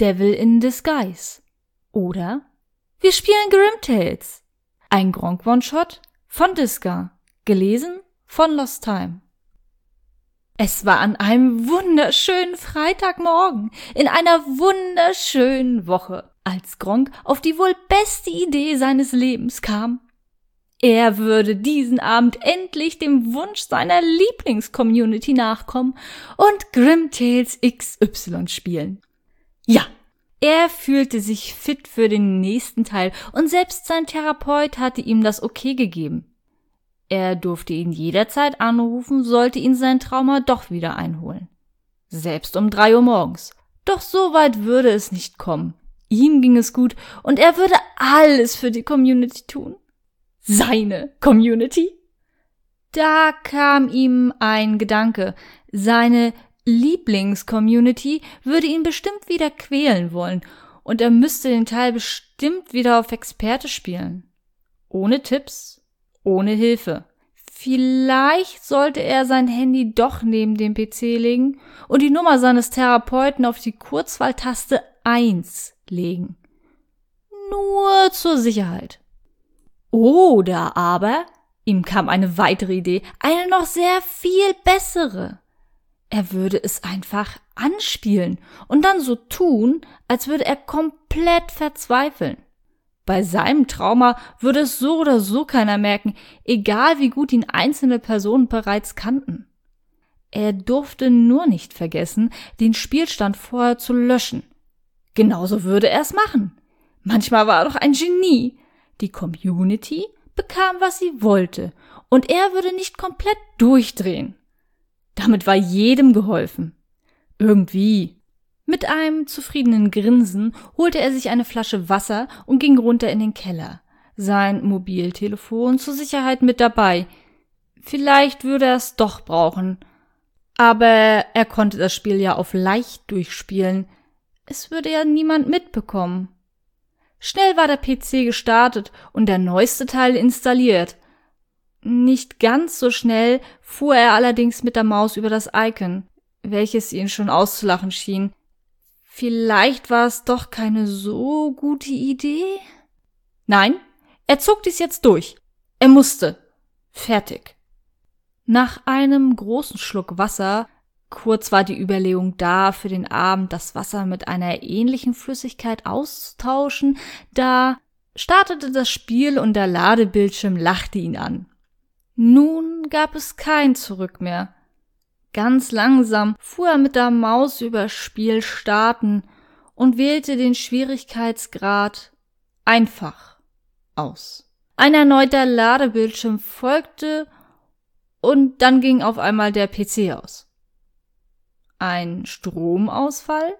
Devil in Disguise. Oder wir spielen Grimtales. Ein Gronk One-Shot von Disca. Gelesen von Lost Time. Es war an einem wunderschönen Freitagmorgen in einer wunderschönen Woche, als Gronk auf die wohl beste Idee seines Lebens kam. Er würde diesen Abend endlich dem Wunsch seiner Lieblingscommunity nachkommen und Grimtales XY spielen. Ja, er fühlte sich fit für den nächsten Teil und selbst sein Therapeut hatte ihm das okay gegeben. Er durfte ihn jederzeit anrufen, sollte ihn sein Trauma doch wieder einholen. Selbst um drei Uhr morgens. Doch so weit würde es nicht kommen. Ihm ging es gut und er würde alles für die Community tun seine Community? Da kam ihm ein Gedanke. Seine Lieblingscommunity würde ihn bestimmt wieder quälen wollen und er müsste den Teil bestimmt wieder auf Experte spielen. Ohne Tipps, ohne Hilfe. Vielleicht sollte er sein Handy doch neben dem PC legen und die Nummer seines Therapeuten auf die Kurzwahltaste 1 legen. Nur zur Sicherheit. Oder aber, ihm kam eine weitere Idee, eine noch sehr viel bessere. Er würde es einfach anspielen und dann so tun, als würde er komplett verzweifeln. Bei seinem Trauma würde es so oder so keiner merken, egal wie gut ihn einzelne Personen bereits kannten. Er durfte nur nicht vergessen, den Spielstand vorher zu löschen. Genauso würde er es machen. Manchmal war er doch ein Genie, die Community bekam, was sie wollte, und er würde nicht komplett durchdrehen. Damit war jedem geholfen. Irgendwie. Mit einem zufriedenen Grinsen holte er sich eine Flasche Wasser und ging runter in den Keller. Sein Mobiltelefon zur Sicherheit mit dabei. Vielleicht würde er es doch brauchen. Aber er konnte das Spiel ja auf leicht durchspielen. Es würde ja niemand mitbekommen. Schnell war der PC gestartet und der neueste Teil installiert. Nicht ganz so schnell fuhr er allerdings mit der Maus über das Icon, welches ihn schon auszulachen schien. Vielleicht war es doch keine so gute Idee? Nein, er zog dies jetzt durch. Er musste. Fertig. Nach einem großen Schluck Wasser Kurz war die Überlegung da, für den Abend das Wasser mit einer ähnlichen Flüssigkeit auszutauschen, da startete das Spiel und der Ladebildschirm lachte ihn an. Nun gab es kein Zurück mehr. Ganz langsam fuhr er mit der Maus über Spiel starten und wählte den Schwierigkeitsgrad einfach aus. Ein erneuter Ladebildschirm folgte und dann ging auf einmal der PC aus. Ein Stromausfall?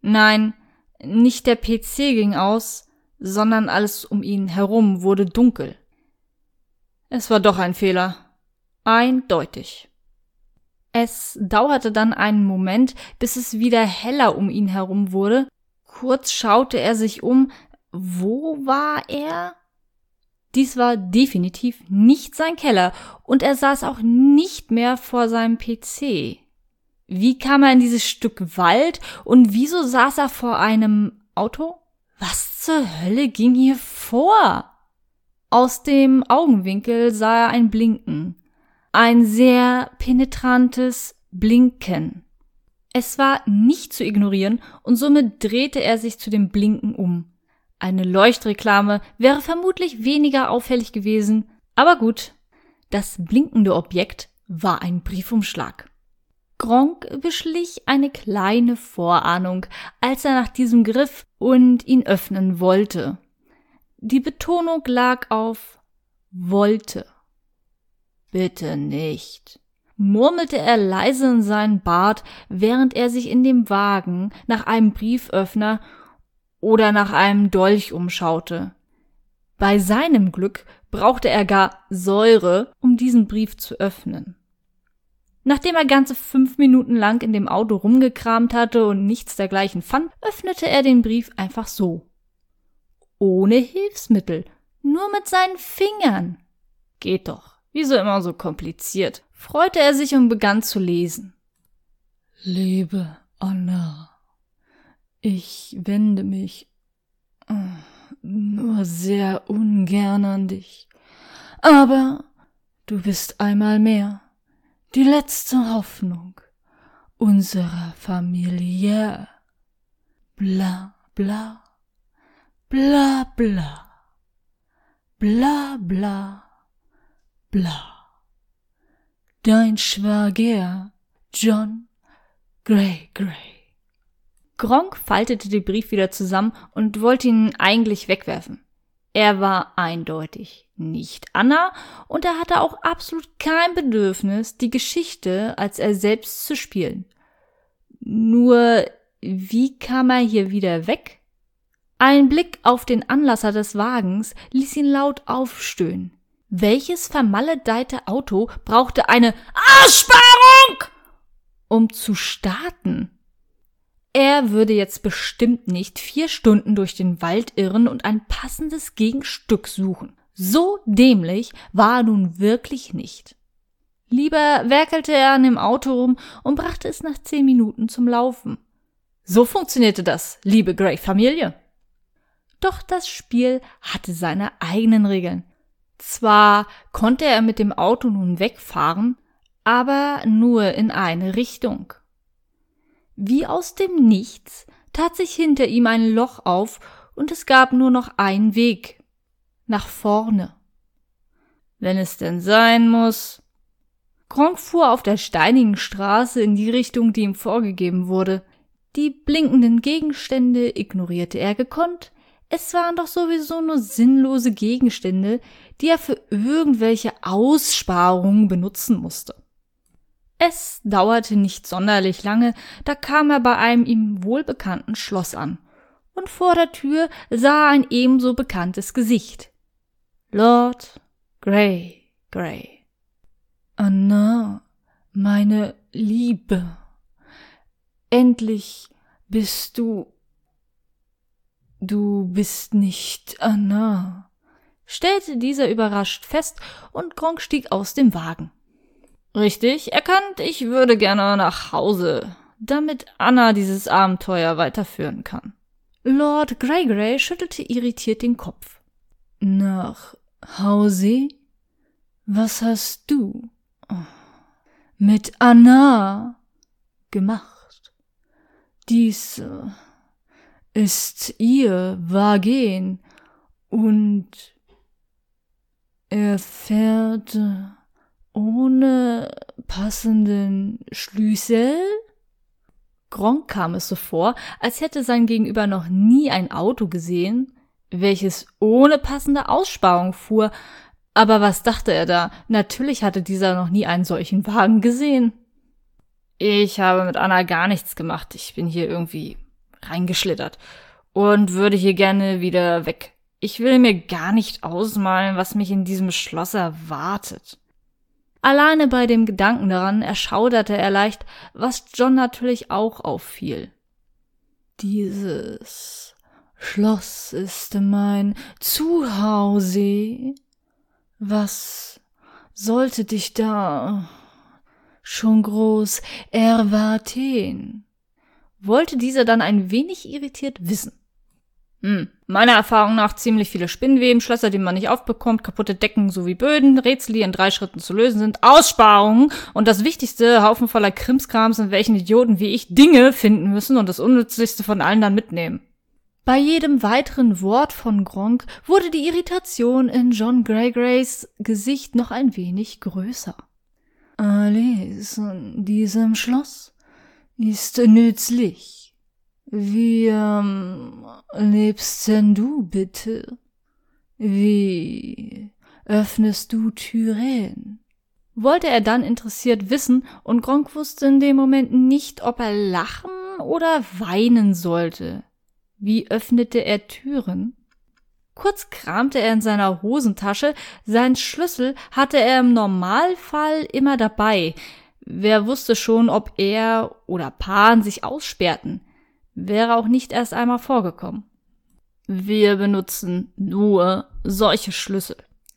Nein, nicht der PC ging aus, sondern alles um ihn herum wurde dunkel. Es war doch ein Fehler. Eindeutig. Es dauerte dann einen Moment, bis es wieder heller um ihn herum wurde. Kurz schaute er sich um. Wo war er? Dies war definitiv nicht sein Keller und er saß auch nicht mehr vor seinem PC. Wie kam er in dieses Stück Wald und wieso saß er vor einem Auto? Was zur Hölle ging hier vor? Aus dem Augenwinkel sah er ein Blinken. Ein sehr penetrantes Blinken. Es war nicht zu ignorieren und somit drehte er sich zu dem Blinken um. Eine Leuchtreklame wäre vermutlich weniger auffällig gewesen, aber gut. Das blinkende Objekt war ein Briefumschlag. Gronk beschlich eine kleine Vorahnung, als er nach diesem griff und ihn öffnen wollte. Die Betonung lag auf wollte. Bitte nicht, murmelte er leise in seinen Bart, während er sich in dem Wagen nach einem Brieföffner oder nach einem Dolch umschaute. Bei seinem Glück brauchte er gar Säure, um diesen Brief zu öffnen. Nachdem er ganze fünf Minuten lang in dem Auto rumgekramt hatte und nichts dergleichen fand, öffnete er den Brief einfach so. Ohne Hilfsmittel, nur mit seinen Fingern. Geht doch. Wieso immer so kompliziert? Freute er sich und begann zu lesen. Liebe Anna, Ich wende mich äh, nur sehr ungern an dich. Aber du bist einmal mehr die letzte Hoffnung unserer Familie. Bla bla bla bla bla bla bla. Dein Schwager John Gray Gray. Gronk faltete den Brief wieder zusammen und wollte ihn eigentlich wegwerfen. Er war eindeutig nicht Anna und er hatte auch absolut kein Bedürfnis, die Geschichte als er selbst zu spielen. Nur, wie kam er hier wieder weg? Ein Blick auf den Anlasser des Wagens ließ ihn laut aufstöhnen. Welches vermaledeite Auto brauchte eine Aussparung, um zu starten? Er würde jetzt bestimmt nicht vier Stunden durch den Wald irren und ein passendes Gegenstück suchen. So dämlich war er nun wirklich nicht. Lieber werkelte er an dem Auto rum und brachte es nach zehn Minuten zum Laufen. So funktionierte das, liebe Gray-Familie. Doch das Spiel hatte seine eigenen Regeln. Zwar konnte er mit dem Auto nun wegfahren, aber nur in eine Richtung. Wie aus dem Nichts tat sich hinter ihm ein Loch auf und es gab nur noch einen Weg. Nach vorne. Wenn es denn sein muss. Gronk fuhr auf der steinigen Straße in die Richtung, die ihm vorgegeben wurde. Die blinkenden Gegenstände ignorierte er gekonnt. Es waren doch sowieso nur sinnlose Gegenstände, die er für irgendwelche Aussparungen benutzen musste. Es dauerte nicht sonderlich lange, da kam er bei einem ihm wohlbekannten Schloss an, und vor der Tür sah er ein ebenso bekanntes Gesicht. Lord Grey Grey. Anna, meine Liebe, endlich bist du. Du bist nicht Anna, stellte dieser überrascht fest, und Gronk stieg aus dem Wagen. Richtig erkannt, ich würde gerne nach Hause, damit Anna dieses Abenteuer weiterführen kann. Lord Greygray schüttelte irritiert den Kopf. Nach Hause? Was hast du mit Anna gemacht? Dies äh, ist ihr Wagen und er fährt ohne passenden Schlüssel? Gronk kam es so vor, als hätte sein Gegenüber noch nie ein Auto gesehen, welches ohne passende Aussparung fuhr. Aber was dachte er da? Natürlich hatte dieser noch nie einen solchen Wagen gesehen. Ich habe mit Anna gar nichts gemacht. Ich bin hier irgendwie reingeschlittert und würde hier gerne wieder weg. Ich will mir gar nicht ausmalen, was mich in diesem Schloss erwartet. Alleine bei dem Gedanken daran erschauderte er leicht, was John natürlich auch auffiel. Dieses Schloss ist mein Zuhause. Was sollte dich da schon groß erwarten? Wollte dieser dann ein wenig irritiert wissen. Hm. Meiner Erfahrung nach ziemlich viele Spinnweben, Schlösser, die man nicht aufbekommt, kaputte Decken sowie Böden, Rätsel, die in drei Schritten zu lösen sind, Aussparungen und das Wichtigste, Haufen voller Krimskrams, in welchen Idioten wie ich Dinge finden müssen und das Unnützlichste von allen dann mitnehmen. Bei jedem weiteren Wort von Gronk wurde die Irritation in John Greygrays Gesicht noch ein wenig größer. Alles in diesem Schloss ist nützlich wie ähm, lebst denn du bitte? Wie öffnest du Türen? Wollte er dann interessiert wissen, und Gronk wusste in dem Moment nicht, ob er lachen oder weinen sollte. Wie öffnete er Türen? Kurz kramte er in seiner Hosentasche, sein Schlüssel hatte er im Normalfall immer dabei. Wer wusste schon, ob er oder Pan sich aussperrten wäre auch nicht erst einmal vorgekommen. Wir benutzen nur solche Schlüssel.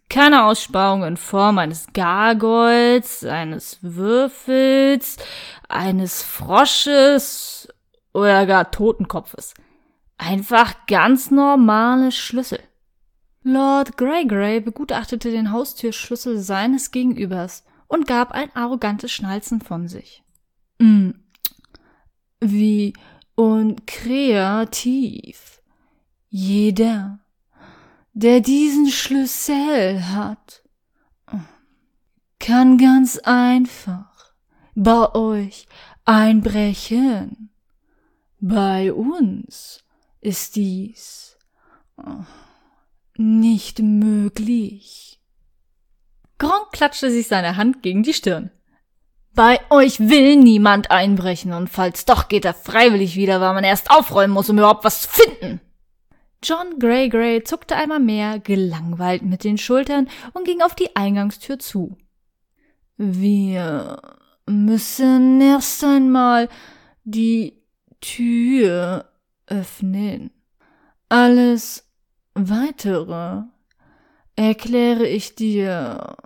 Keine Aussparung in Form eines Gargoyles, eines Würfels, eines Frosches oder gar Totenkopfes. Einfach ganz normale Schlüssel. Lord Greygrey begutachtete den Haustürschlüssel seines Gegenübers und gab ein arrogantes Schnalzen von sich. Mm, wie und kreativ. Jeder, der diesen Schlüssel hat, kann ganz einfach bei euch einbrechen. Bei uns ist dies nicht möglich. Gronk klatschte sich seine Hand gegen die Stirn. Bei euch will niemand einbrechen und falls doch geht er freiwillig wieder, weil man erst aufräumen muss, um überhaupt was zu finden. John Grey Grey zuckte einmal mehr gelangweilt mit den Schultern und ging auf die Eingangstür zu. Wir müssen erst einmal die Tür öffnen. Alles weitere erkläre ich dir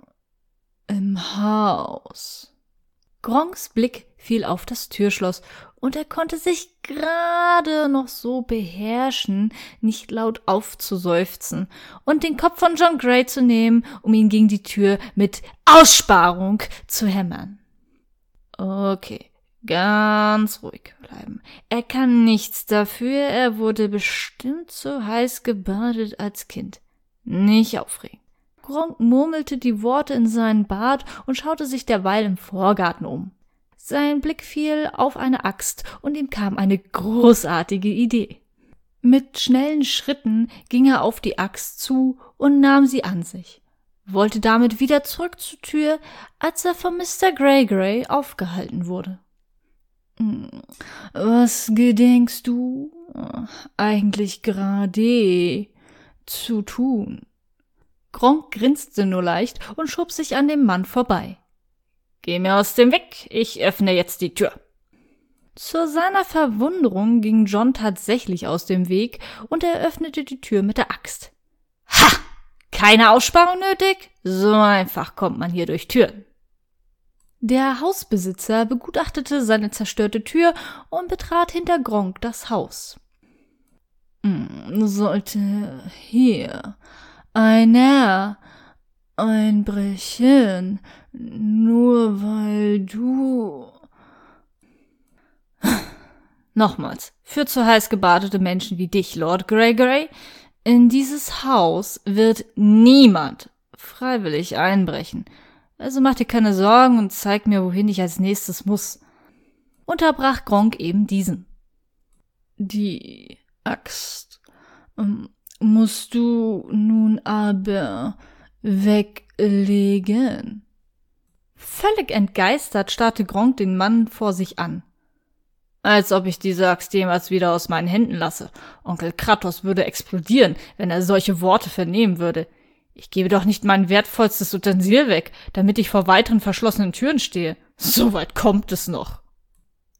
Haus. Gronks Blick fiel auf das Türschloss, und er konnte sich gerade noch so beherrschen, nicht laut aufzuseufzen und den Kopf von John Gray zu nehmen, um ihn gegen die Tür mit Aussparung zu hämmern. Okay, ganz ruhig bleiben. Er kann nichts dafür, er wurde bestimmt so heiß gebadet als Kind. Nicht aufregen. Gronk murmelte die Worte in seinen Bart und schaute sich derweil im Vorgarten um. Sein Blick fiel auf eine Axt und ihm kam eine großartige Idee. Mit schnellen Schritten ging er auf die Axt zu und nahm sie an sich, wollte damit wieder zurück zur Tür, als er von Mr. Grey aufgehalten wurde. Hm, was gedenkst du eigentlich gerade zu tun? Gronk grinste nur leicht und schob sich an dem Mann vorbei. Geh mir aus dem Weg, ich öffne jetzt die Tür. Zu seiner Verwunderung ging John tatsächlich aus dem Weg und er öffnete die Tür mit der Axt. Ha! Keine Aussparung nötig? So einfach kommt man hier durch Türen. Der Hausbesitzer begutachtete seine zerstörte Tür und betrat hinter Gronk das Haus. Hm, sollte hier einer einbrechen, nur weil du. Nochmals, für zu heiß gebadete Menschen wie dich, Lord Gregory, in dieses Haus wird niemand freiwillig einbrechen. Also mach dir keine Sorgen und zeig mir, wohin ich als nächstes muss. Unterbrach Gronk eben diesen. Die Axt ähm, musst du nun aber weglegen. Völlig entgeistert starrte Gronk den Mann vor sich an. Als ob ich diese Axt jemals wieder aus meinen Händen lasse. Onkel Kratos würde explodieren, wenn er solche Worte vernehmen würde. Ich gebe doch nicht mein wertvollstes Utensil weg, damit ich vor weiteren verschlossenen Türen stehe. So weit kommt es noch.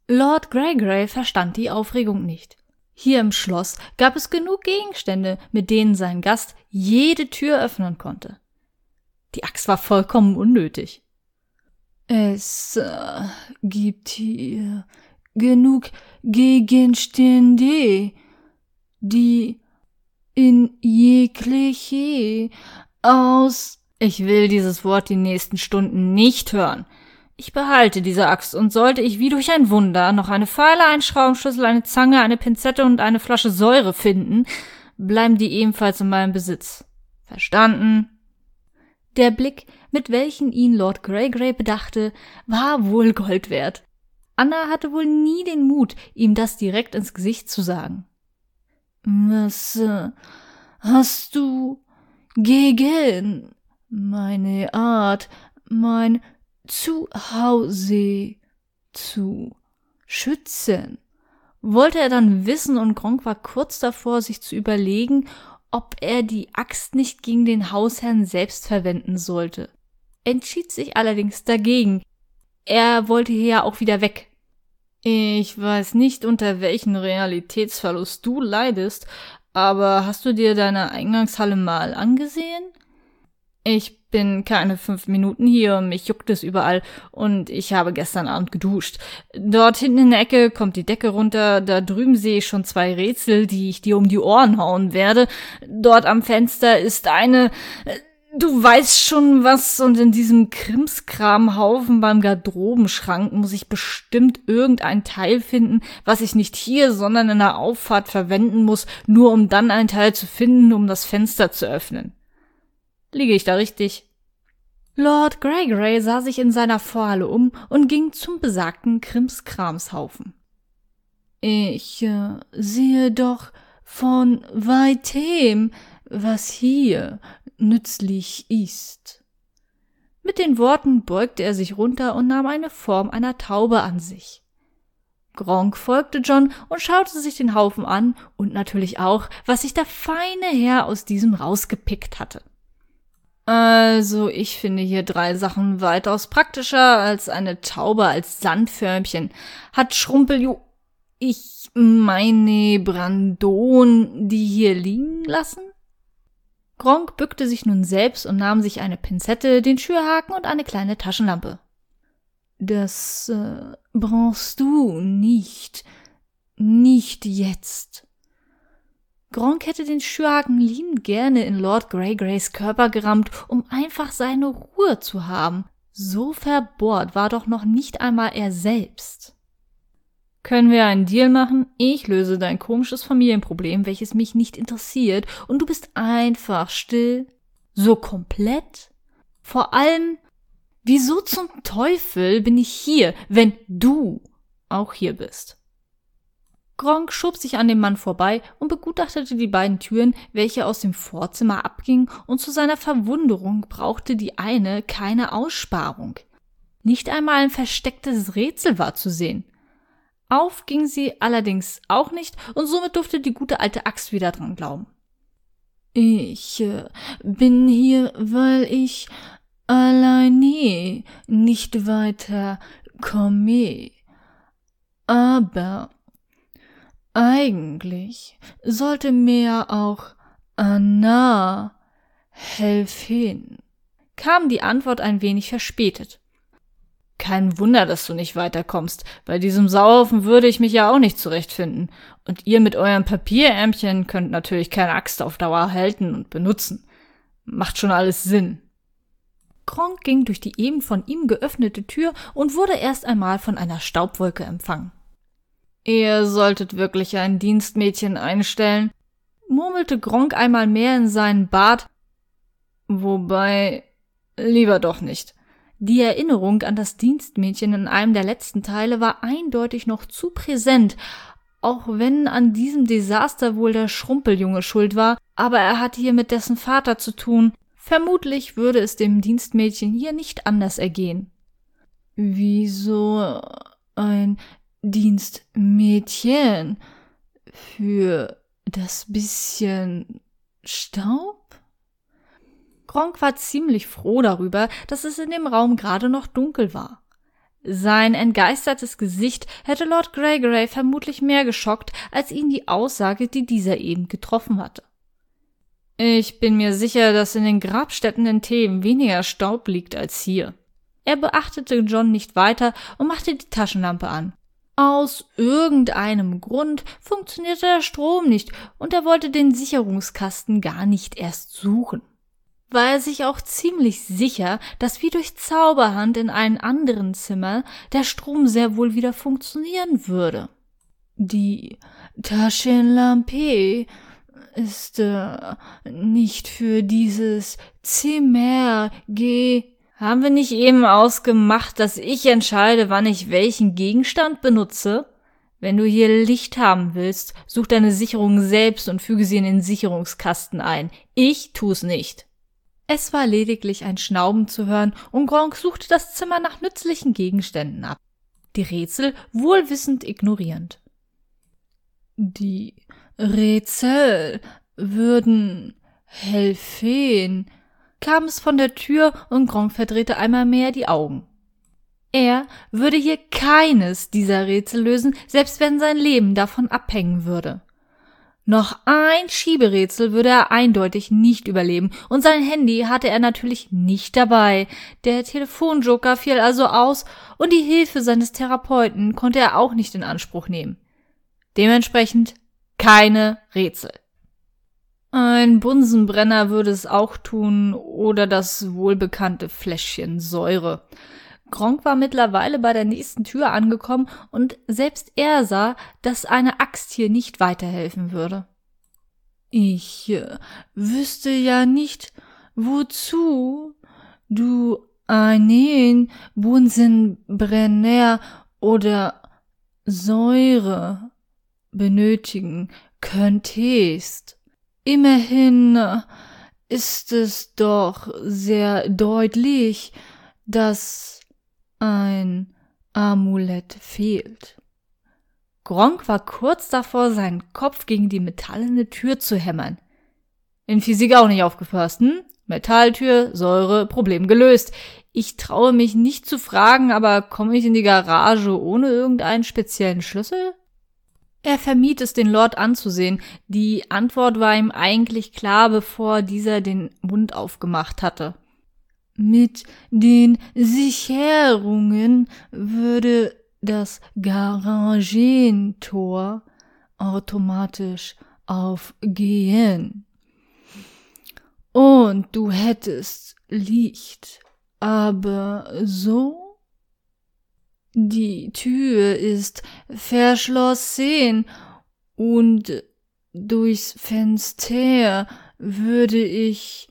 Lord Greygray verstand die Aufregung nicht. Hier im Schloss gab es genug Gegenstände, mit denen sein Gast jede Tür öffnen konnte. Die Axt war vollkommen unnötig. Es äh, gibt hier genug Gegenstände, die in jegliche aus. Ich will dieses Wort die nächsten Stunden nicht hören. Ich behalte diese Axt und sollte ich wie durch ein Wunder noch eine Pfeile, einen Schraubenschlüssel, eine Zange, eine Pinzette und eine Flasche Säure finden, bleiben die ebenfalls in meinem Besitz. Verstanden? Der Blick, mit welchen ihn Lord Greygrey bedachte, war wohl Gold wert. Anna hatte wohl nie den Mut, ihm das direkt ins Gesicht zu sagen. Was hast du gegen meine Art, mein Zuhause zu schützen? Wollte er dann wissen und Gronk war kurz davor, sich zu überlegen, ob er die Axt nicht gegen den Hausherrn selbst verwenden sollte. Entschied sich allerdings dagegen. Er wollte hier ja auch wieder weg. Ich weiß nicht, unter welchen Realitätsverlust du leidest, aber hast du dir deine Eingangshalle mal angesehen? Ich bin keine fünf Minuten hier, mich juckt es überall und ich habe gestern Abend geduscht. Dort hinten in der Ecke kommt die Decke runter, da drüben sehe ich schon zwei Rätsel, die ich dir um die Ohren hauen werde. Dort am Fenster ist eine, Du weißt schon was und in diesem Krimskramhaufen beim Garderobenschrank muss ich bestimmt irgendein Teil finden, was ich nicht hier, sondern in der Auffahrt verwenden muss, nur um dann ein Teil zu finden, um das Fenster zu öffnen. Liege ich da richtig? Lord Gregory sah sich in seiner Vorhalle um und ging zum besagten Krimskramshaufen. Ich äh, sehe doch von weitem, was hier nützlich ist. Mit den Worten beugte er sich runter und nahm eine Form einer Taube an sich. Gronk folgte John und schaute sich den Haufen an und natürlich auch, was sich der feine Herr aus diesem rausgepickt hatte. Also, ich finde hier drei Sachen weitaus praktischer als eine Taube als Sandförmchen. Hat Schrumpelju, ich meine Brandon, die hier liegen lassen? Gronk bückte sich nun selbst und nahm sich eine Pinzette, den Schürhaken und eine kleine Taschenlampe. Das äh, brauchst du nicht. Nicht jetzt. Gronk hätte den Schürhaken liebend gerne in Lord Greygrays Körper gerammt, um einfach seine Ruhe zu haben. So verbohrt war doch noch nicht einmal er selbst. Können wir einen Deal machen? Ich löse dein komisches Familienproblem, welches mich nicht interessiert, und du bist einfach still. So komplett? Vor allem, wieso zum Teufel bin ich hier, wenn du auch hier bist? Gronk schob sich an dem Mann vorbei und begutachtete die beiden Türen, welche aus dem Vorzimmer abgingen, und zu seiner Verwunderung brauchte die eine keine Aussparung. Nicht einmal ein verstecktes Rätsel war zu sehen. Auf ging sie allerdings auch nicht, und somit durfte die gute alte Axt wieder dran glauben. Ich äh, bin hier, weil ich alleine nicht weiter komme. Aber eigentlich sollte mir auch Anna helfen. Kam die Antwort ein wenig verspätet. Kein Wunder, dass du nicht weiterkommst. Bei diesem Sauhaufen würde ich mich ja auch nicht zurechtfinden. Und ihr mit eurem Papierärmchen könnt natürlich keine Axt auf Dauer halten und benutzen. Macht schon alles Sinn. Kronk ging durch die eben von ihm geöffnete Tür und wurde erst einmal von einer Staubwolke empfangen. Ihr solltet wirklich ein Dienstmädchen einstellen, murmelte Gronk einmal mehr in seinen Bart. Wobei, lieber doch nicht. Die Erinnerung an das Dienstmädchen in einem der letzten Teile war eindeutig noch zu präsent, auch wenn an diesem Desaster wohl der Schrumpeljunge schuld war, aber er hatte hier mit dessen Vater zu tun. Vermutlich würde es dem Dienstmädchen hier nicht anders ergehen. Wieso ein Dienstmädchen für das bisschen Staub? Gronk war ziemlich froh darüber, dass es in dem Raum gerade noch dunkel war. Sein entgeistertes Gesicht hätte Lord Gregory vermutlich mehr geschockt, als ihn die Aussage, die dieser eben getroffen hatte. Ich bin mir sicher, dass in den Grabstätten in Themen weniger Staub liegt als hier. Er beachtete John nicht weiter und machte die Taschenlampe an. Aus irgendeinem Grund funktionierte der Strom nicht und er wollte den Sicherungskasten gar nicht erst suchen. War er sich auch ziemlich sicher, dass wie durch Zauberhand in einem anderen Zimmer der Strom sehr wohl wieder funktionieren würde. Die Taschenlampe ist äh, nicht für dieses Zimmer ge haben wir nicht eben ausgemacht, dass ich entscheide, wann ich welchen Gegenstand benutze? Wenn du hier Licht haben willst, such deine Sicherung selbst und füge sie in den Sicherungskasten ein. Ich tu's nicht. Es war lediglich ein Schnauben zu hören und Gronk suchte das Zimmer nach nützlichen Gegenständen ab. Die Rätsel wohlwissend ignorierend. Die Rätsel würden helfen, kam es von der Tür und Gronk verdrehte einmal mehr die Augen. Er würde hier keines dieser Rätsel lösen, selbst wenn sein Leben davon abhängen würde. Noch ein Schieberätsel würde er eindeutig nicht überleben und sein Handy hatte er natürlich nicht dabei. Der Telefonjoker fiel also aus und die Hilfe seines Therapeuten konnte er auch nicht in Anspruch nehmen. Dementsprechend keine Rätsel. Ein Bunsenbrenner würde es auch tun oder das wohlbekannte Fläschchen Säure. Gronk war mittlerweile bei der nächsten Tür angekommen und selbst er sah, dass eine Axt hier nicht weiterhelfen würde. Ich äh, wüsste ja nicht, wozu du einen Bunsenbrenner oder Säure benötigen könntest. Immerhin ist es doch sehr deutlich, dass ein Amulett fehlt. Gronk war kurz davor, seinen Kopf gegen die metallene Tür zu hämmern. In Physik auch nicht aufgepasst, hm? Metalltür, Säure, Problem gelöst. Ich traue mich nicht zu fragen, aber komme ich in die Garage ohne irgendeinen speziellen Schlüssel? Er vermied es, den Lord anzusehen. Die Antwort war ihm eigentlich klar, bevor dieser den Mund aufgemacht hatte. Mit den Sicherungen würde das Garagentor automatisch aufgehen. Und du hättest Licht. Aber so? Die Tür ist verschlossen und durchs Fenster würde ich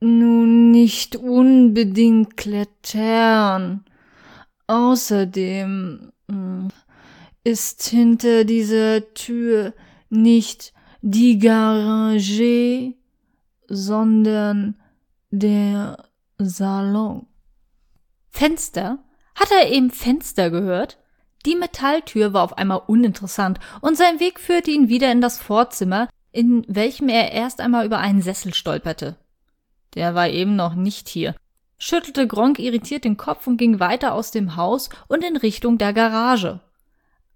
nun nicht unbedingt klettern. Außerdem hm, ist hinter dieser Tür nicht die Garage, sondern der Salon. Fenster? Hat er eben Fenster gehört? Die Metalltür war auf einmal uninteressant und sein Weg führte ihn wieder in das Vorzimmer, in welchem er erst einmal über einen Sessel stolperte. Der war eben noch nicht hier. Schüttelte Gronk irritiert den Kopf und ging weiter aus dem Haus und in Richtung der Garage.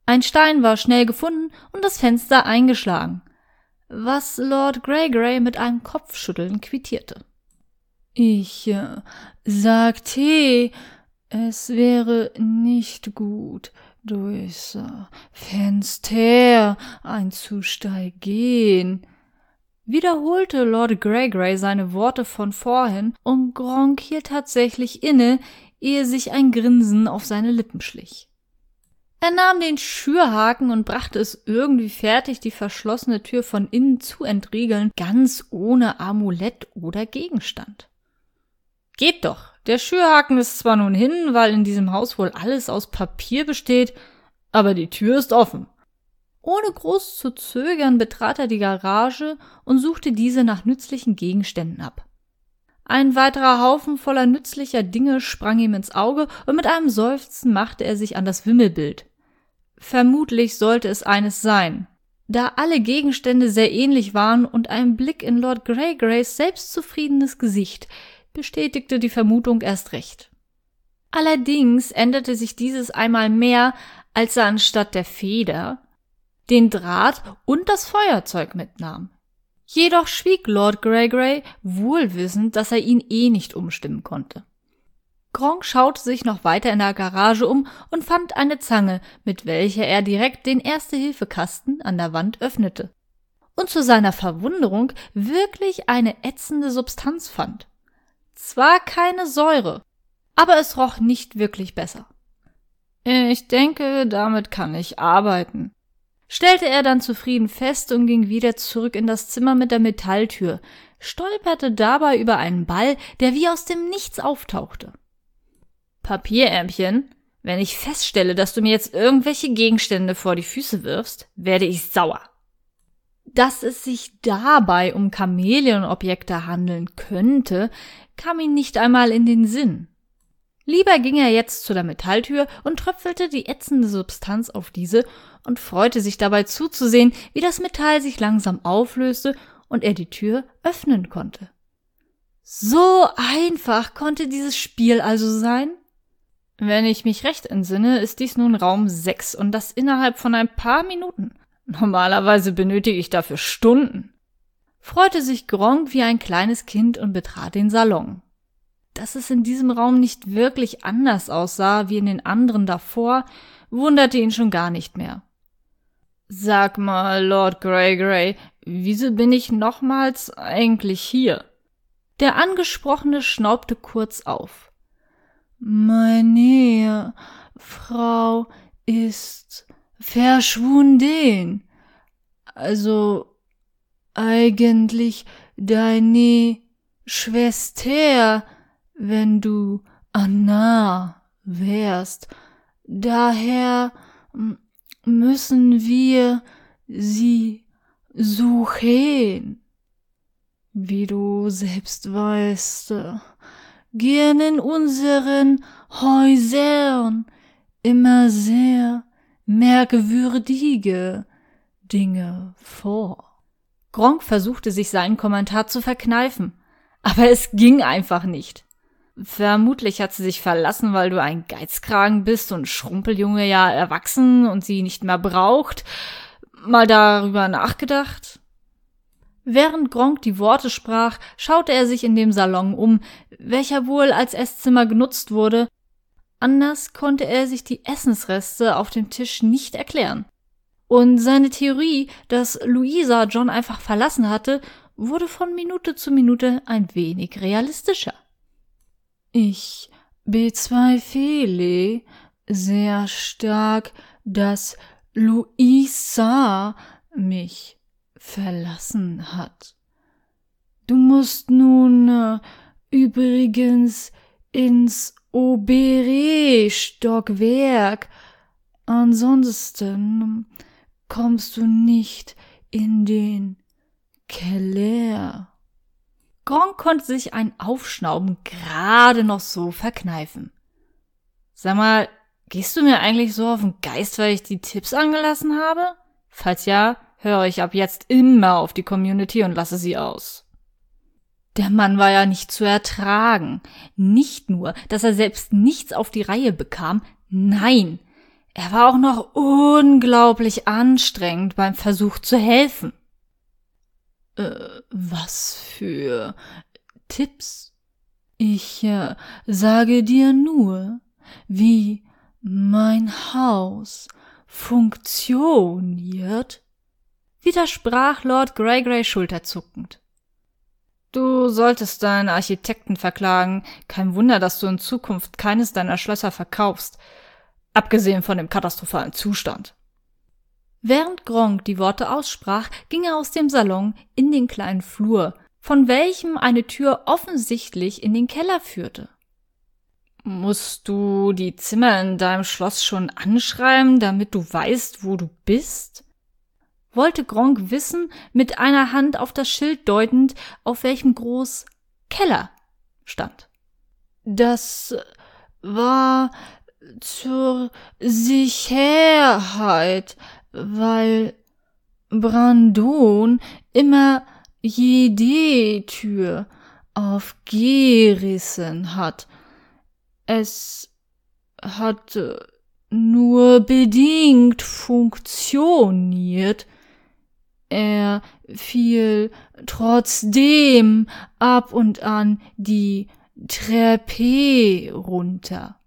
Ein Stein war schnell gefunden und das Fenster eingeschlagen, was Lord Greygray mit einem Kopfschütteln quittierte. Ich äh, sagte, es wäre nicht gut, durchs äh, Fenster einzusteigen wiederholte Lord Greygray seine Worte von vorhin und Gronk hielt tatsächlich inne, ehe sich ein Grinsen auf seine Lippen schlich. Er nahm den Schürhaken und brachte es irgendwie fertig, die verschlossene Tür von innen zu entriegeln, ganz ohne Amulett oder Gegenstand. Geht doch. Der Schürhaken ist zwar nun hin, weil in diesem Haus wohl alles aus Papier besteht, aber die Tür ist offen. Ohne groß zu zögern betrat er die Garage und suchte diese nach nützlichen Gegenständen ab. Ein weiterer Haufen voller nützlicher Dinge sprang ihm ins Auge und mit einem Seufzen machte er sich an das Wimmelbild. Vermutlich sollte es eines sein. Da alle Gegenstände sehr ähnlich waren und ein Blick in Lord Greygrays selbstzufriedenes Gesicht bestätigte die Vermutung erst recht. Allerdings änderte sich dieses einmal mehr, als er anstatt der Feder den Draht und das Feuerzeug mitnahm. Jedoch schwieg Lord Greygray, wohlwissend, dass er ihn eh nicht umstimmen konnte. Gronk schaute sich noch weiter in der Garage um und fand eine Zange, mit welcher er direkt den Erste-Hilfe-Kasten an der Wand öffnete. Und zu seiner Verwunderung wirklich eine ätzende Substanz fand. Zwar keine Säure, aber es roch nicht wirklich besser. Ich denke, damit kann ich arbeiten, stellte er dann zufrieden fest und ging wieder zurück in das Zimmer mit der Metalltür, stolperte dabei über einen Ball, der wie aus dem Nichts auftauchte. Papierärmchen, wenn ich feststelle, dass du mir jetzt irgendwelche Gegenstände vor die Füße wirfst, werde ich sauer. Dass es sich dabei um Chamäleonobjekte handeln könnte, kam ihm nicht einmal in den Sinn. Lieber ging er jetzt zu der Metalltür und tröpfelte die ätzende Substanz auf diese und freute sich dabei zuzusehen, wie das Metall sich langsam auflöste und er die Tür öffnen konnte. So einfach konnte dieses Spiel also sein? Wenn ich mich recht entsinne, ist dies nun Raum 6 und das innerhalb von ein paar Minuten. Normalerweise benötige ich dafür Stunden. Freute sich Gronk wie ein kleines Kind und betrat den Salon. Dass es in diesem Raum nicht wirklich anders aussah wie in den anderen davor, wunderte ihn schon gar nicht mehr. Sag mal, Lord Greygrey, wieso bin ich nochmals eigentlich hier? Der Angesprochene schnaubte kurz auf. Meine Frau ist verschwunden. Also eigentlich deine Schwester, wenn du Anna wärst. Daher müssen wir sie suchen. Wie du selbst weißt, gehen in unseren Häusern immer sehr merkwürdige Dinge vor. Gronk versuchte sich seinen Kommentar zu verkneifen, aber es ging einfach nicht. Vermutlich hat sie sich verlassen, weil du ein Geizkragen bist und Schrumpeljunge ja erwachsen und sie nicht mehr braucht. Mal darüber nachgedacht? Während Gronk die Worte sprach, schaute er sich in dem Salon um, welcher wohl als Esszimmer genutzt wurde. Anders konnte er sich die Essensreste auf dem Tisch nicht erklären. Und seine Theorie, dass Luisa John einfach verlassen hatte, wurde von Minute zu Minute ein wenig realistischer. Ich bezweifle sehr stark, dass Luisa mich verlassen hat. Du musst nun äh, übrigens ins Obere-Stockwerk. Ansonsten kommst du nicht in den Keller. Gronk konnte sich ein Aufschnauben gerade noch so verkneifen. Sag mal, gehst du mir eigentlich so auf den Geist, weil ich die Tipps angelassen habe? Falls ja, höre ich ab jetzt immer auf die Community und lasse sie aus. Der Mann war ja nicht zu ertragen. Nicht nur, dass er selbst nichts auf die Reihe bekam, nein, er war auch noch unglaublich anstrengend beim Versuch zu helfen. Äh, was für Tipps? Ich äh, sage dir nur, wie mein Haus funktioniert, widersprach Lord Greygrey schulterzuckend. Du solltest deinen Architekten verklagen. Kein Wunder, dass du in Zukunft keines deiner Schlösser verkaufst abgesehen von dem katastrophalen Zustand. Während Gronk die Worte aussprach, ging er aus dem Salon in den kleinen Flur, von welchem eine Tür offensichtlich in den Keller führte. Musst du die Zimmer in deinem Schloss schon anschreiben, damit du weißt, wo du bist? wollte Gronk wissen, mit einer Hand auf das Schild deutend, auf welchem groß Keller stand. Das war zur Sicherheit, weil Brandon immer jede Tür aufgerissen hat. Es hat nur bedingt funktioniert. Er fiel trotzdem ab und an die Treppe runter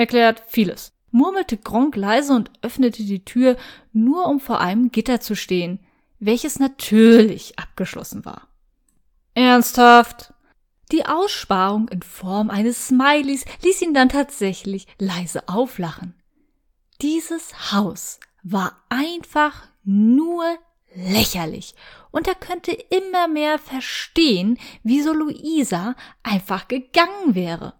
erklärt vieles, murmelte Gronk leise und öffnete die Tür, nur um vor einem Gitter zu stehen, welches natürlich abgeschlossen war. Ernsthaft? Die Aussparung in Form eines Smileys ließ ihn dann tatsächlich leise auflachen. Dieses Haus war einfach nur lächerlich und er könnte immer mehr verstehen, wieso Luisa einfach gegangen wäre.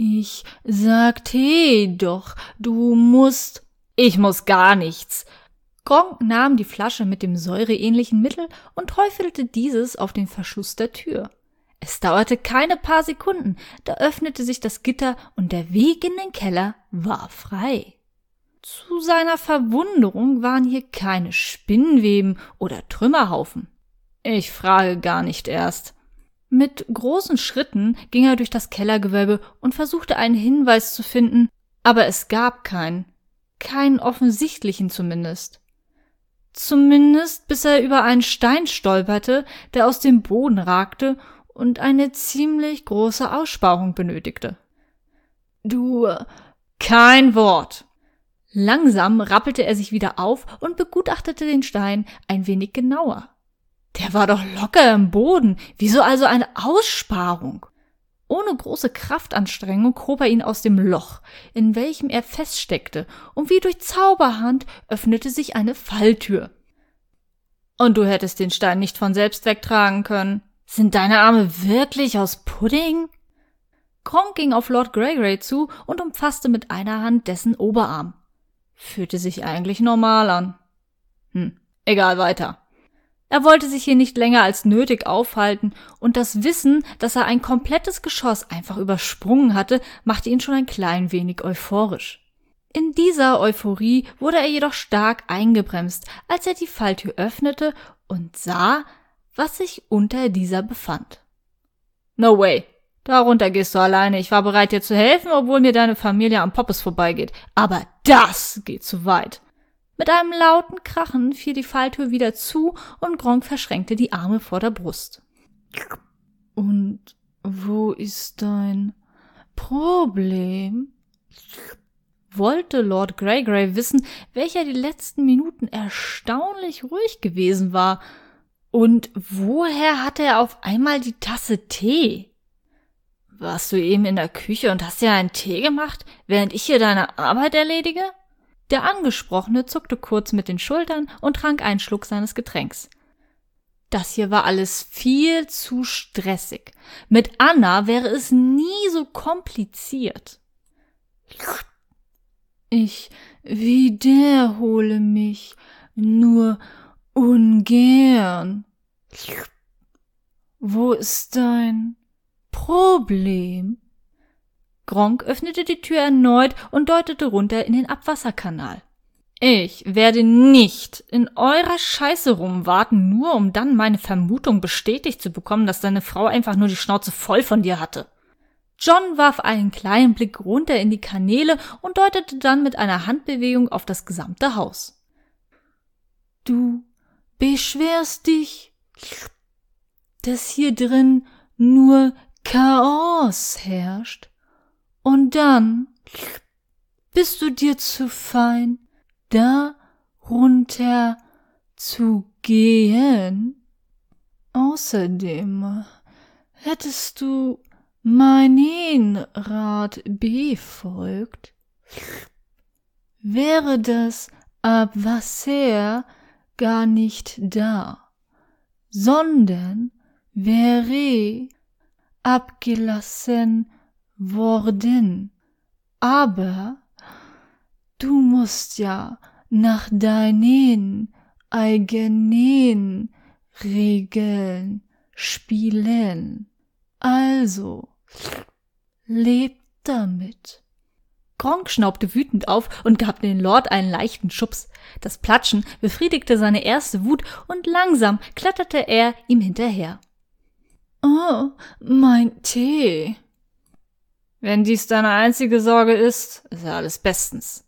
Ich sagte doch, du musst. Ich muss gar nichts. Gronk nahm die Flasche mit dem säureähnlichen Mittel und träufelte dieses auf den Verschluss der Tür. Es dauerte keine paar Sekunden, da öffnete sich das Gitter und der Weg in den Keller war frei. Zu seiner Verwunderung waren hier keine Spinnweben oder Trümmerhaufen. Ich frage gar nicht erst. Mit großen Schritten ging er durch das Kellergewölbe und versuchte einen Hinweis zu finden, aber es gab keinen. Keinen offensichtlichen zumindest. Zumindest bis er über einen Stein stolperte, der aus dem Boden ragte und eine ziemlich große Aussparung benötigte. Du. Kein Wort. Langsam rappelte er sich wieder auf und begutachtete den Stein ein wenig genauer. Der war doch locker im Boden. Wieso also eine Aussparung? Ohne große Kraftanstrengung hob er ihn aus dem Loch, in welchem er feststeckte, und wie durch Zauberhand öffnete sich eine Falltür. Und du hättest den Stein nicht von selbst wegtragen können. Sind deine Arme wirklich aus Pudding? Kronk ging auf Lord Greygray zu und umfasste mit einer Hand dessen Oberarm. Fühlte sich eigentlich normal an. Hm, egal weiter. Er wollte sich hier nicht länger als nötig aufhalten, und das Wissen, dass er ein komplettes Geschoss einfach übersprungen hatte, machte ihn schon ein klein wenig euphorisch. In dieser Euphorie wurde er jedoch stark eingebremst, als er die Falltür öffnete und sah, was sich unter dieser befand. No way. Darunter gehst du alleine. Ich war bereit, dir zu helfen, obwohl mir deine Familie am Poppes vorbeigeht. Aber das geht zu weit. Mit einem lauten Krachen fiel die Falltür wieder zu und Gronk verschränkte die Arme vor der Brust. Und wo ist dein Problem? Wollte Lord Greygray wissen, welcher die letzten Minuten erstaunlich ruhig gewesen war. Und woher hatte er auf einmal die Tasse Tee? Warst du eben in der Küche und hast dir einen Tee gemacht, während ich hier deine Arbeit erledige? Der Angesprochene zuckte kurz mit den Schultern und trank einen Schluck seines Getränks. Das hier war alles viel zu stressig. Mit Anna wäre es nie so kompliziert. Ich wiederhole mich nur ungern. Wo ist dein Problem? Gronk öffnete die Tür erneut und deutete runter in den Abwasserkanal. Ich werde nicht in eurer Scheiße rumwarten, nur um dann meine Vermutung bestätigt zu bekommen, dass deine Frau einfach nur die Schnauze voll von dir hatte. John warf einen kleinen Blick runter in die Kanäle und deutete dann mit einer Handbewegung auf das gesamte Haus. Du beschwerst dich, dass hier drin nur Chaos herrscht. Und dann bist du dir zu fein, da runter zu gehen. Außerdem hättest du meinen Rat befolgt, wäre das Abwasser gar nicht da, sondern wäre abgelassen worden. Aber du musst ja nach deinen eigenen Regeln spielen. Also, lebt damit. Gronk schnaubte wütend auf und gab den Lord einen leichten Schubs. Das Platschen befriedigte seine erste Wut und langsam kletterte er ihm hinterher. Oh, mein Tee. Wenn dies deine einzige Sorge ist, ist ja alles bestens.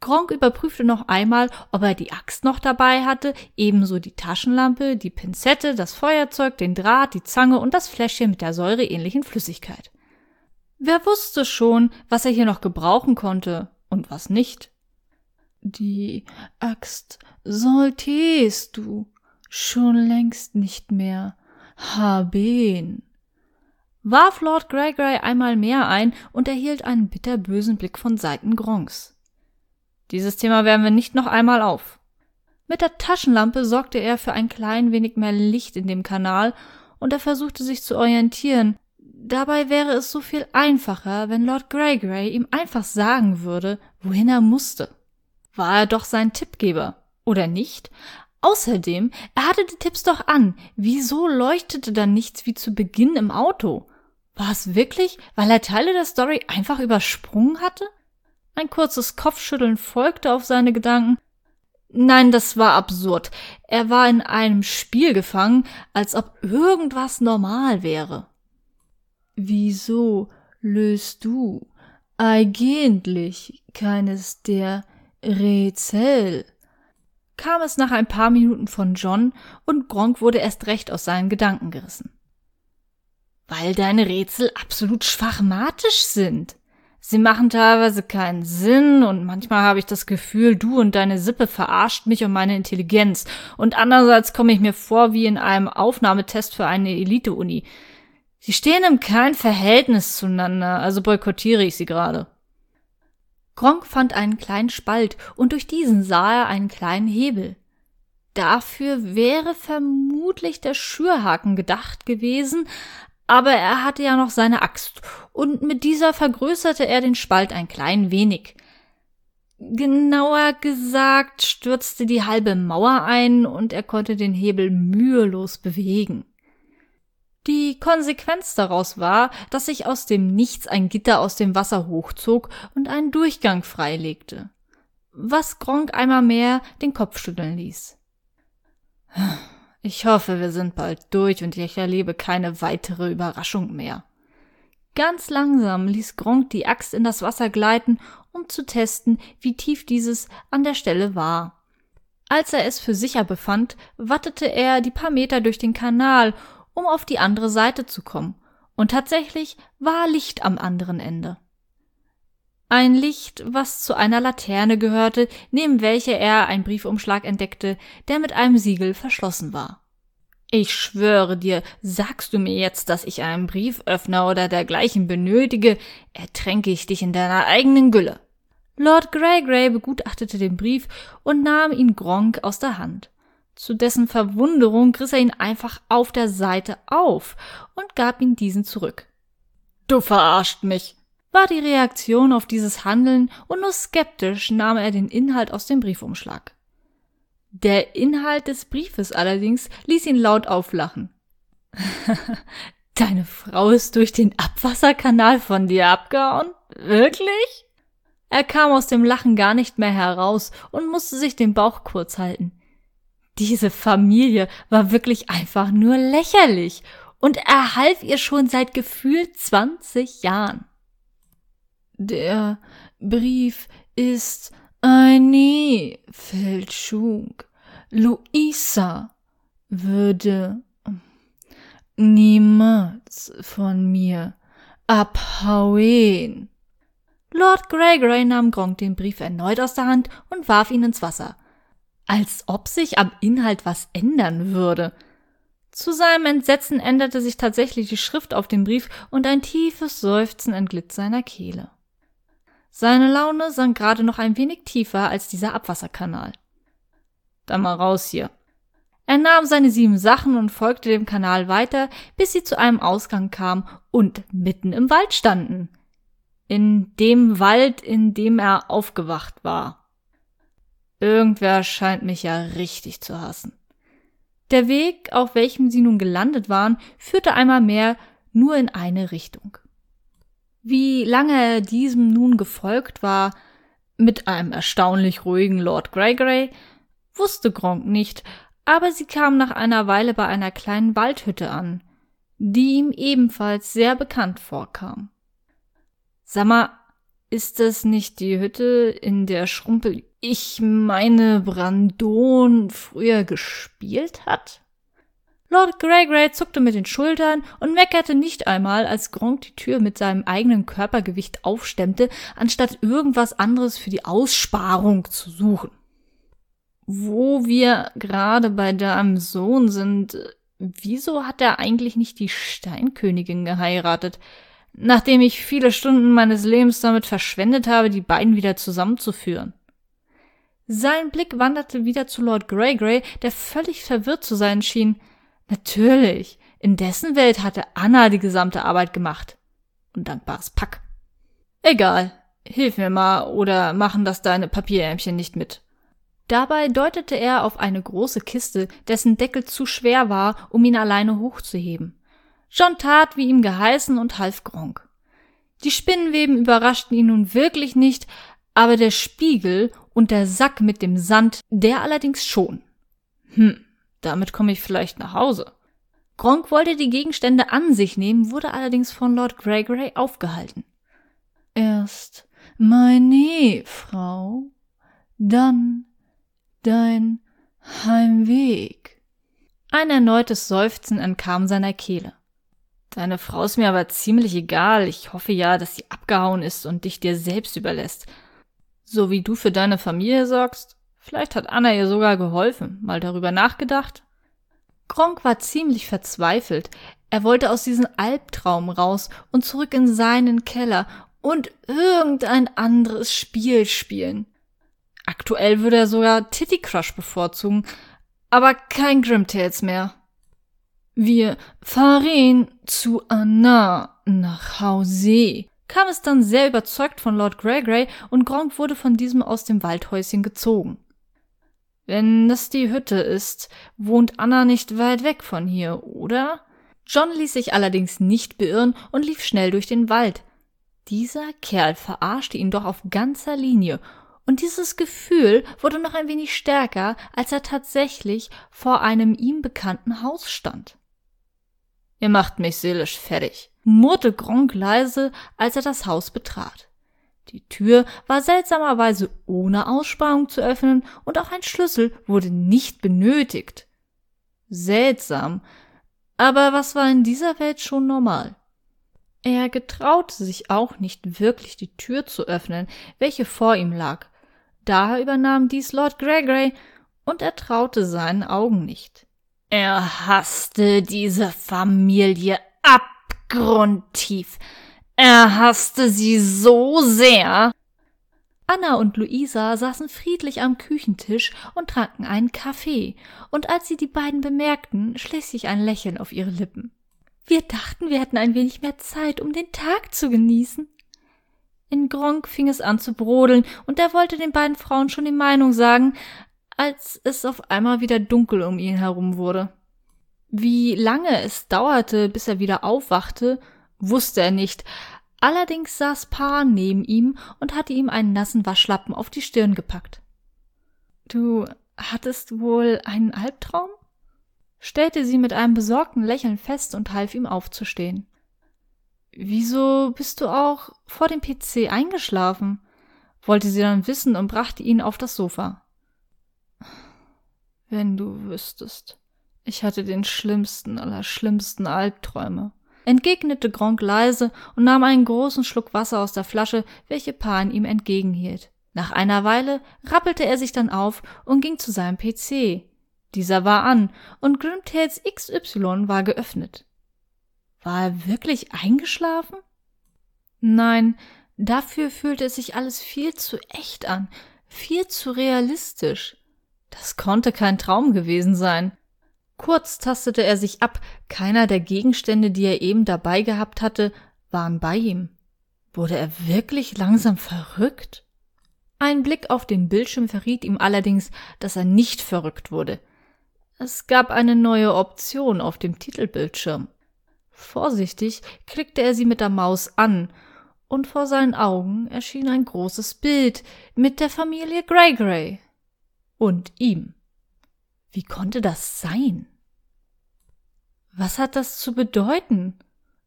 Gronk überprüfte noch einmal, ob er die Axt noch dabei hatte, ebenso die Taschenlampe, die Pinzette, das Feuerzeug, den Draht, die Zange und das Fläschchen mit der säureähnlichen Flüssigkeit. Wer wusste schon, was er hier noch gebrauchen konnte und was nicht? Die Axt solltest du schon längst nicht mehr haben warf Lord Gregory einmal mehr ein und erhielt einen bitterbösen Blick von Seiten Gronks. Dieses Thema wärmen wir nicht noch einmal auf. Mit der Taschenlampe sorgte er für ein klein wenig mehr Licht in dem Kanal und er versuchte sich zu orientieren. Dabei wäre es so viel einfacher, wenn Lord Gregory ihm einfach sagen würde, wohin er musste. War er doch sein Tippgeber, oder nicht? Außerdem, er hatte die Tipps doch an. Wieso leuchtete dann nichts wie zu Beginn im Auto? War es wirklich, weil er Teile der Story einfach übersprungen hatte? Ein kurzes Kopfschütteln folgte auf seine Gedanken. Nein, das war absurd. Er war in einem Spiel gefangen, als ob irgendwas normal wäre. Wieso löst du eigentlich keines der Rätsel? kam es nach ein paar Minuten von John und Gronk wurde erst recht aus seinen Gedanken gerissen. Weil deine Rätsel absolut schwachmatisch sind. Sie machen teilweise keinen Sinn und manchmal habe ich das Gefühl, du und deine Sippe verarscht mich und meine Intelligenz. Und andererseits komme ich mir vor wie in einem Aufnahmetest für eine Elite-Uni. Sie stehen im kein Verhältnis zueinander, also boykottiere ich sie gerade. Gronk fand einen kleinen Spalt und durch diesen sah er einen kleinen Hebel. Dafür wäre vermutlich der Schürhaken gedacht gewesen, aber er hatte ja noch seine Axt, und mit dieser vergrößerte er den Spalt ein klein wenig. Genauer gesagt stürzte die halbe Mauer ein, und er konnte den Hebel mühelos bewegen. Die Konsequenz daraus war, dass sich aus dem Nichts ein Gitter aus dem Wasser hochzog und einen Durchgang freilegte, was Gronk einmal mehr den Kopf schütteln ließ. Ich hoffe, wir sind bald durch und ich erlebe keine weitere Überraschung mehr. Ganz langsam ließ Gronk die Axt in das Wasser gleiten, um zu testen, wie tief dieses an der Stelle war. Als er es für sicher befand, wattete er die paar Meter durch den Kanal, um auf die andere Seite zu kommen, und tatsächlich war Licht am anderen Ende. Ein Licht, was zu einer Laterne gehörte, neben welcher er einen Briefumschlag entdeckte, der mit einem Siegel verschlossen war. Ich schwöre dir, sagst du mir jetzt, dass ich einen Brieföffner oder dergleichen benötige, ertränke ich dich in deiner eigenen Gülle. Lord Greygrey begutachtete den Brief und nahm ihn Gronk aus der Hand. Zu dessen Verwunderung riss er ihn einfach auf der Seite auf und gab ihm diesen zurück. Du verarscht mich, war die Reaktion auf dieses Handeln und nur skeptisch nahm er den Inhalt aus dem Briefumschlag. Der Inhalt des Briefes allerdings ließ ihn laut auflachen. Deine Frau ist durch den Abwasserkanal von dir abgehauen? Wirklich? Er kam aus dem Lachen gar nicht mehr heraus und musste sich den Bauch kurz halten. Diese Familie war wirklich einfach nur lächerlich und er half ihr schon seit gefühlt 20 Jahren. Der Brief ist eine Fälschung. Luisa würde niemals von mir abhauen. Lord Gregory nahm Gronk den Brief erneut aus der Hand und warf ihn ins Wasser. Als ob sich am Inhalt was ändern würde. Zu seinem Entsetzen änderte sich tatsächlich die Schrift auf dem Brief und ein tiefes Seufzen entglitt seiner Kehle. Seine Laune sank gerade noch ein wenig tiefer als dieser Abwasserkanal. Dann mal raus hier. Er nahm seine sieben Sachen und folgte dem Kanal weiter, bis sie zu einem Ausgang kam und mitten im Wald standen. In dem Wald, in dem er aufgewacht war. Irgendwer scheint mich ja richtig zu hassen. Der Weg, auf welchem sie nun gelandet waren, führte einmal mehr nur in eine Richtung. Wie lange er diesem nun gefolgt war, mit einem erstaunlich ruhigen Lord Gregory, wusste Gronk nicht, aber sie kam nach einer Weile bei einer kleinen Waldhütte an, die ihm ebenfalls sehr bekannt vorkam. Sag mal, ist das nicht die Hütte, in der Schrumpel, ich meine Brandon, früher gespielt hat? Lord Greygray zuckte mit den Schultern und meckerte nicht einmal, als Gronk die Tür mit seinem eigenen Körpergewicht aufstemmte, anstatt irgendwas anderes für die Aussparung zu suchen. Wo wir gerade bei deinem Sohn sind, wieso hat er eigentlich nicht die Steinkönigin geheiratet, nachdem ich viele Stunden meines Lebens damit verschwendet habe, die beiden wieder zusammenzuführen? Sein Blick wanderte wieder zu Lord Greygrey, der völlig verwirrt zu sein schien. Natürlich. In dessen Welt hatte Anna die gesamte Arbeit gemacht. Undankbares Pack. Egal. Hilf mir mal oder machen das deine Papierärmchen nicht mit. Dabei deutete er auf eine große Kiste, dessen Deckel zu schwer war, um ihn alleine hochzuheben. John tat, wie ihm geheißen, und half Gronk. Die Spinnenweben überraschten ihn nun wirklich nicht, aber der Spiegel und der Sack mit dem Sand, der allerdings schon. Hm, damit komme ich vielleicht nach Hause. Gronk wollte die Gegenstände an sich nehmen, wurde allerdings von Lord Gregory aufgehalten. Erst meine Frau, dann dein Heimweg. Ein erneutes Seufzen entkam seiner Kehle. Deine Frau ist mir aber ziemlich egal. Ich hoffe ja, dass sie abgehauen ist und dich dir selbst überlässt. So wie du für deine Familie sorgst. Vielleicht hat Anna ihr sogar geholfen. Mal darüber nachgedacht? Gronk war ziemlich verzweifelt. Er wollte aus diesem Albtraum raus und zurück in seinen Keller und irgendein anderes Spiel spielen. Aktuell würde er sogar Titty Crush bevorzugen, aber kein Grimtails mehr. Wir fahren zu Anna nach Hause. Kam es dann sehr überzeugt von Lord Gregory und Gronk wurde von diesem aus dem Waldhäuschen gezogen. Wenn das die Hütte ist, wohnt Anna nicht weit weg von hier, oder? John ließ sich allerdings nicht beirren und lief schnell durch den Wald. Dieser Kerl verarschte ihn doch auf ganzer Linie und dieses Gefühl wurde noch ein wenig stärker, als er tatsächlich vor einem ihm bekannten Haus stand. Ihr macht mich seelisch fertig, murrte Gronk leise, als er das Haus betrat. Die Tür war seltsamerweise ohne Aussparung zu öffnen und auch ein Schlüssel wurde nicht benötigt. Seltsam, aber was war in dieser Welt schon normal? Er getraute sich auch nicht wirklich die Tür zu öffnen, welche vor ihm lag, Daher übernahm dies Lord Gregory, und er traute seinen Augen nicht. Er hasste diese Familie abgrundtief. Er hasste sie so sehr. Anna und Luisa saßen friedlich am Küchentisch und tranken einen Kaffee, und als sie die beiden bemerkten, schlich sich ein Lächeln auf ihre Lippen. Wir dachten, wir hätten ein wenig mehr Zeit, um den Tag zu genießen. In Gronk fing es an zu brodeln, und er wollte den beiden Frauen schon die Meinung sagen, als es auf einmal wieder dunkel um ihn herum wurde. Wie lange es dauerte, bis er wieder aufwachte, wusste er nicht, allerdings saß Pa neben ihm und hatte ihm einen nassen Waschlappen auf die Stirn gepackt. Du hattest wohl einen Albtraum? stellte sie mit einem besorgten Lächeln fest und half ihm aufzustehen. Wieso bist du auch vor dem PC eingeschlafen? wollte sie dann wissen und brachte ihn auf das Sofa. Wenn du wüsstest. Ich hatte den schlimmsten aller schlimmsten Albträume, entgegnete Gronk leise und nahm einen großen Schluck Wasser aus der Flasche, welche Pan ihm entgegenhielt. Nach einer Weile rappelte er sich dann auf und ging zu seinem PC. Dieser war an und Grimtails XY war geöffnet. War er wirklich eingeschlafen? Nein, dafür fühlte es sich alles viel zu echt an, viel zu realistisch. Das konnte kein Traum gewesen sein. Kurz tastete er sich ab, keiner der Gegenstände, die er eben dabei gehabt hatte, waren bei ihm. Wurde er wirklich langsam verrückt? Ein Blick auf den Bildschirm verriet ihm allerdings, dass er nicht verrückt wurde. Es gab eine neue Option auf dem Titelbildschirm. Vorsichtig klickte er sie mit der Maus an, und vor seinen Augen erschien ein großes Bild mit der Familie Greygray und ihm. Wie konnte das sein? Was hat das zu bedeuten?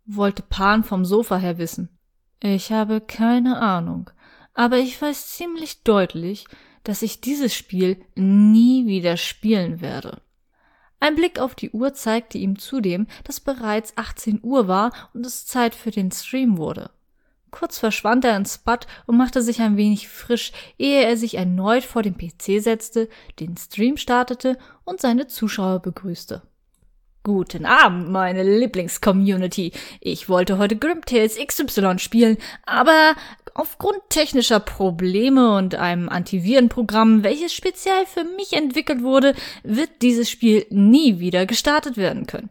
wollte Pan vom Sofa her wissen. Ich habe keine Ahnung, aber ich weiß ziemlich deutlich, dass ich dieses Spiel nie wieder spielen werde. Ein Blick auf die Uhr zeigte ihm zudem, dass bereits 18 Uhr war und es Zeit für den Stream wurde. Kurz verschwand er ins Bad und machte sich ein wenig frisch, ehe er sich erneut vor den PC setzte, den Stream startete und seine Zuschauer begrüßte. Guten Abend, meine Lieblingscommunity. Ich wollte heute Grimtails XY spielen, aber aufgrund technischer Probleme und einem Antivirenprogramm, welches speziell für mich entwickelt wurde, wird dieses Spiel nie wieder gestartet werden können.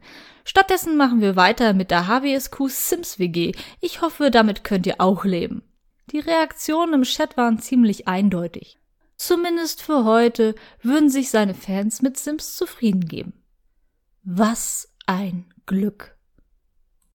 Stattdessen machen wir weiter mit der HWSQ Sims WG. Ich hoffe, damit könnt ihr auch leben. Die Reaktionen im Chat waren ziemlich eindeutig. Zumindest für heute würden sich seine Fans mit Sims zufrieden geben. Was ein Glück.